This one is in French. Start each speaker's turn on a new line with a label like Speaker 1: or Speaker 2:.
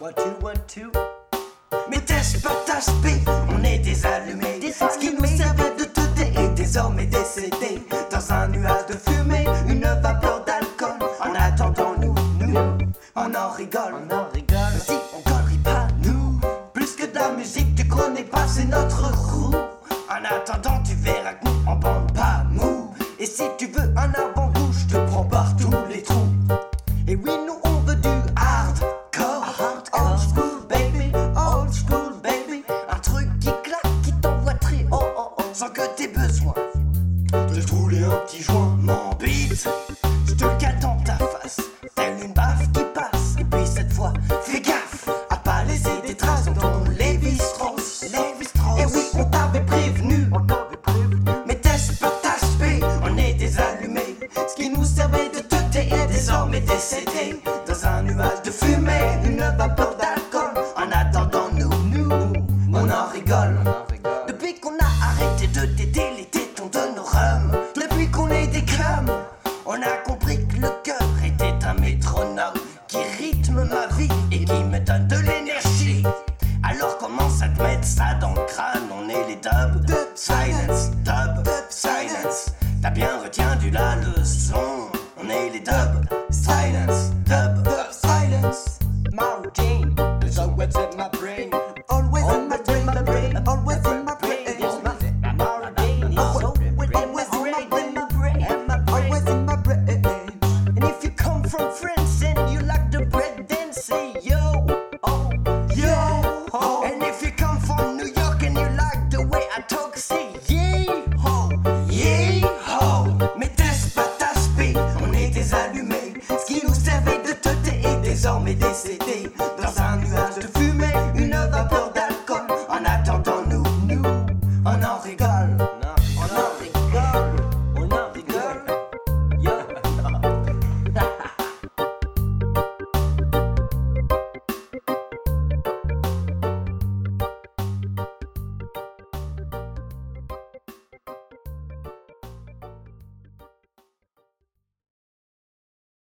Speaker 1: What you want to?
Speaker 2: Mais test partage P, on est des allumés. Ce qui nous servait de thé est désormais décédé. Dans un nuage de fumée, une vapeur d'alcool. En attendant, nous, nous, on en rigole.
Speaker 1: On en rigole.
Speaker 2: Si on connerie pas, nous. Plus que de la musique, tu connais pas, c'est notre crew. En attendant, tu verras que nous, on bande pas mou. Et si tu veux un avant-goût, je te prends par tous les trous. Et oui, sans que t'aies besoin de te un petit joint. Mon beat, je te le dans ta face, telle une baffe qui passe. Et puis cette fois, fais gaffe à pas laisser des traces dans ton Levi Strauss. Strauss. Et oui, on t'avait prévenu.
Speaker 1: Prévenu.
Speaker 2: Mais test partage P, on est des allumés. Ce qui nous servait de thé est désormais décédé. Dans un nuage de fumée, une vapeur d'alcool. En attendant, nous, nous, on en rigole. De les tétons de nos rhums, depuis qu'on est des crâmes, on a compris que le cœur était un métronome qui rythme ma vie et qui me donne de l'énergie. Alors commence à te mettre ça dans le crâne, on est les dubs, dub silence, dub, silence. T'as bien retenu la leçon, on est les dubs, silence, désormais décédé. Dans un nuage de vapeur